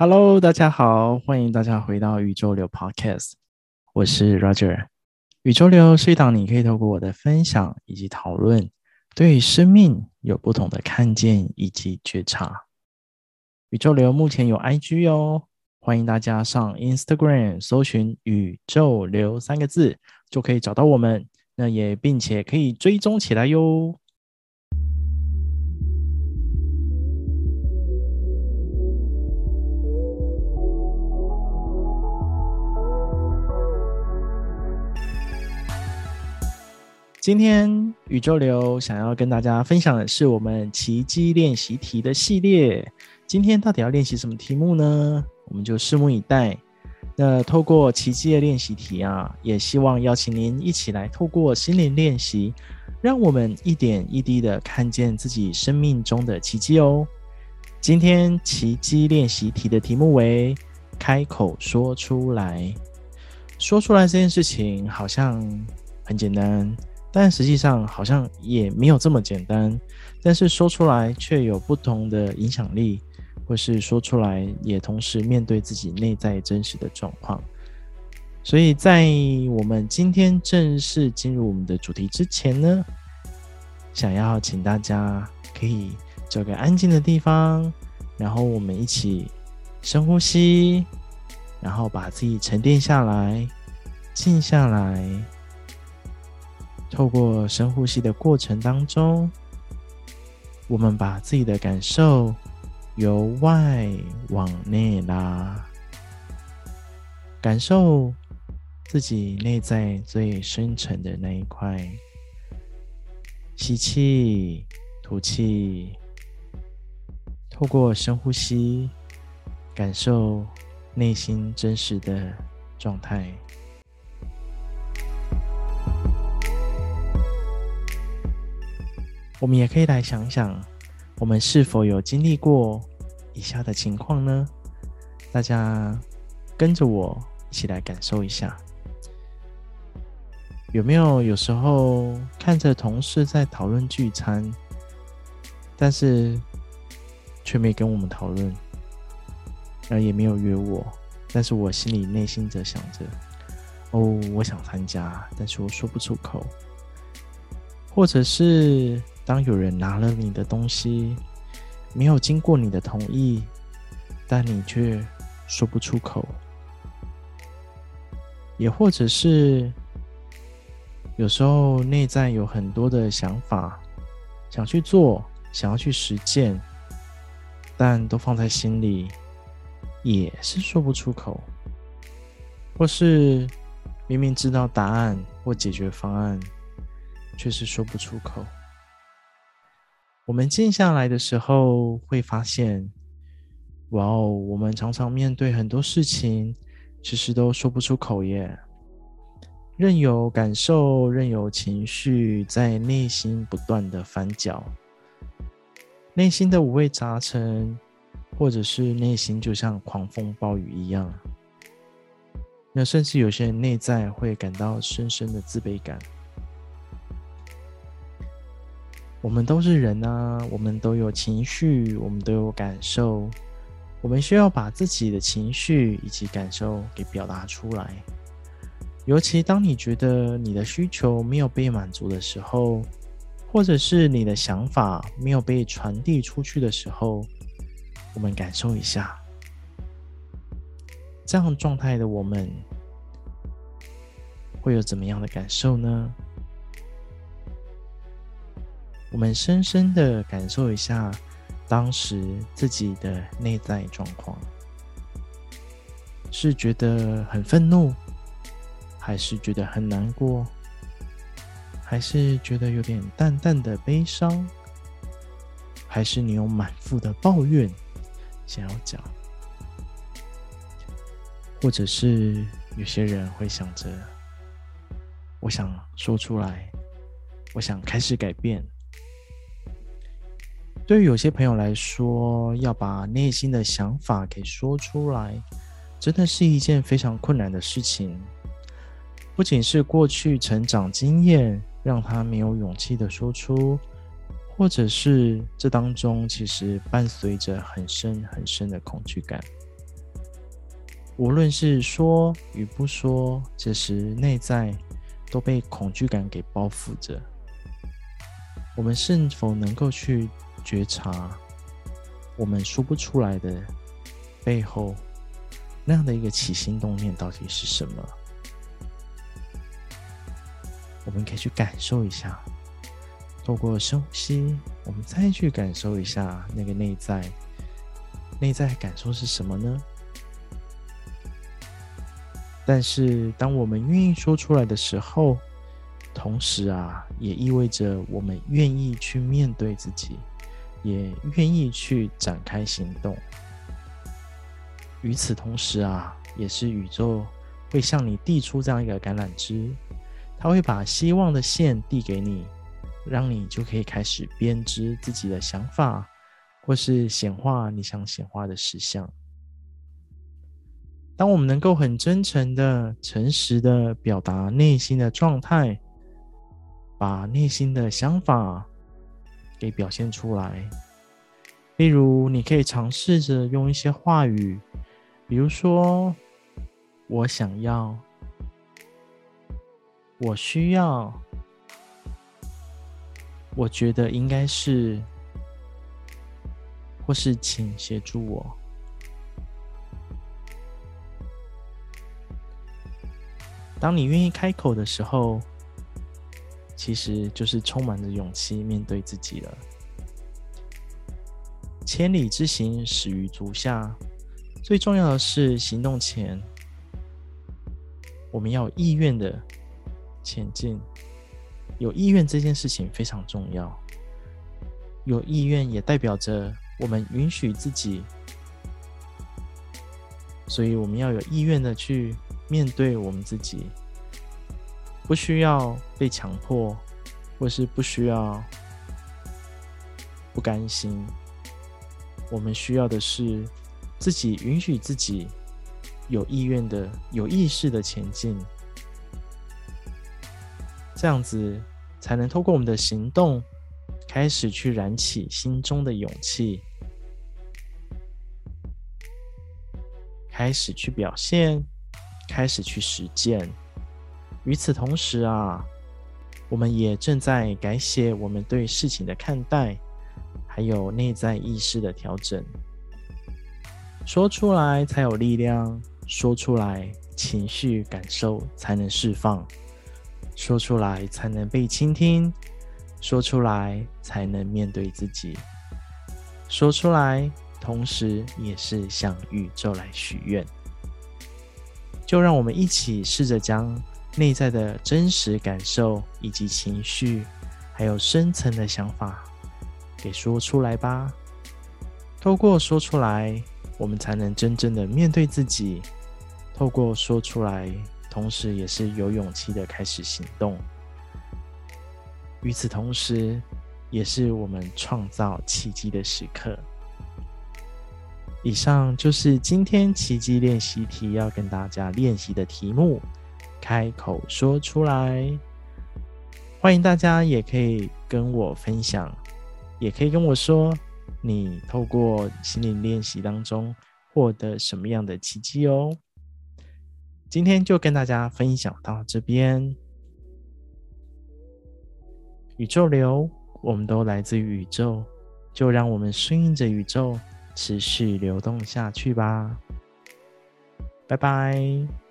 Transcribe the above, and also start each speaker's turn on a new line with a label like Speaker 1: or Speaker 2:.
Speaker 1: Hello，大家好，欢迎大家回到宇宙流 Podcast，我是 Roger。宇宙流是一档你可以透过我的分享以及讨论，对生命有不同的看见以及觉察。宇宙流目前有 IG 哦，欢迎大家上 Instagram 搜寻“宇宙流”三个字，就可以找到我们。那也并且可以追踪起来哟。今天宇宙流想要跟大家分享的是我们奇迹练习题的系列。今天到底要练习什么题目呢？我们就拭目以待。那透过奇迹的练习题啊，也希望邀请您一起来透过心灵练习，让我们一点一滴的看见自己生命中的奇迹哦。今天奇迹练习题的题目为“开口说出来”。说出来这件事情好像很简单。但实际上好像也没有这么简单，但是说出来却有不同的影响力，或是说出来也同时面对自己内在真实的状况。所以在我们今天正式进入我们的主题之前呢，想要请大家可以找个安静的地方，然后我们一起深呼吸，然后把自己沉淀下来，静下来。透过深呼吸的过程当中，我们把自己的感受由外往内拉，感受自己内在最深层的那一块。吸气，吐气，透过深呼吸，感受内心真实的状态。我们也可以来想想，我们是否有经历过以下的情况呢？大家跟着我一起来感受一下，有没有有时候看着同事在讨论聚餐，但是却没跟我们讨论，而也没有约我，但是我心里内心则想着：哦，我想参加，但是我说不出口，或者是。当有人拿了你的东西，没有经过你的同意，但你却说不出口；也或者是有时候内在有很多的想法，想去做，想要去实践，但都放在心里，也是说不出口；或是明明知道答案或解决方案，却是说不出口。我们静下来的时候，会发现，哇哦，我们常常面对很多事情，其实都说不出口耶。任由感受，任由情绪在内心不断的翻搅，内心的五味杂陈，或者是内心就像狂风暴雨一样。那甚至有些人内在会感到深深的自卑感。我们都是人啊，我们都有情绪，我们都有感受，我们需要把自己的情绪以及感受给表达出来。尤其当你觉得你的需求没有被满足的时候，或者是你的想法没有被传递出去的时候，我们感受一下，这样状态的我们会有怎么样的感受呢？我们深深的感受一下当时自己的内在状况，是觉得很愤怒，还是觉得很难过，还是觉得有点淡淡的悲伤，还是你有满腹的抱怨想要讲，或者是有些人会想着，我想说出来，我想开始改变。对于有些朋友来说，要把内心的想法给说出来，真的是一件非常困难的事情。不仅是过去成长经验让他没有勇气的说出，或者是这当中其实伴随着很深很深的恐惧感。无论是说与不说，这时内在都被恐惧感给包覆着。我们是否能够去觉察，我们说不出来的背后那样的一个起心动念到底是什么？我们可以去感受一下，透过深呼吸，我们再去感受一下那个内在，内在感受是什么呢？但是，当我们愿意说出来的时候，同时啊，也意味着我们愿意去面对自己，也愿意去展开行动。与此同时啊，也是宇宙会向你递出这样一个橄榄枝，它会把希望的线递给你，让你就可以开始编织自己的想法，或是显化你想显化的实相。当我们能够很真诚的、诚实的表达内心的状态，把内心的想法给表现出来，例如，你可以尝试着用一些话语，比如说“我想要”“我需要”“我觉得应该是”或是“请协助我”。当你愿意开口的时候，其实就是充满着勇气面对自己了。千里之行，始于足下。最重要的是，行动前我们要有意愿的前进。有意愿这件事情非常重要。有意愿也代表着我们允许自己，所以我们要有意愿的去。面对我们自己，不需要被强迫，或是不需要不甘心。我们需要的是自己允许自己有意愿的、有意识的前进，这样子才能透过我们的行动，开始去燃起心中的勇气，开始去表现。开始去实践。与此同时啊，我们也正在改写我们对事情的看待，还有内在意识的调整。说出来才有力量，说出来情绪感受才能释放，说出来才能被倾听，说出来才能面对自己，说出来同时也是向宇宙来许愿。就让我们一起试着将内在的真实感受，以及情绪，还有深层的想法给说出来吧。透过说出来，我们才能真正的面对自己；透过说出来，同时也是有勇气的开始行动。与此同时，也是我们创造奇迹的时刻。以上就是今天奇迹练习题要跟大家练习的题目，开口说出来。欢迎大家也可以跟我分享，也可以跟我说，你透过心灵练习当中获得什么样的奇迹哦。今天就跟大家分享到这边。宇宙流，我们都来自宇宙，就让我们顺应着宇宙。持续流动下去吧，拜拜。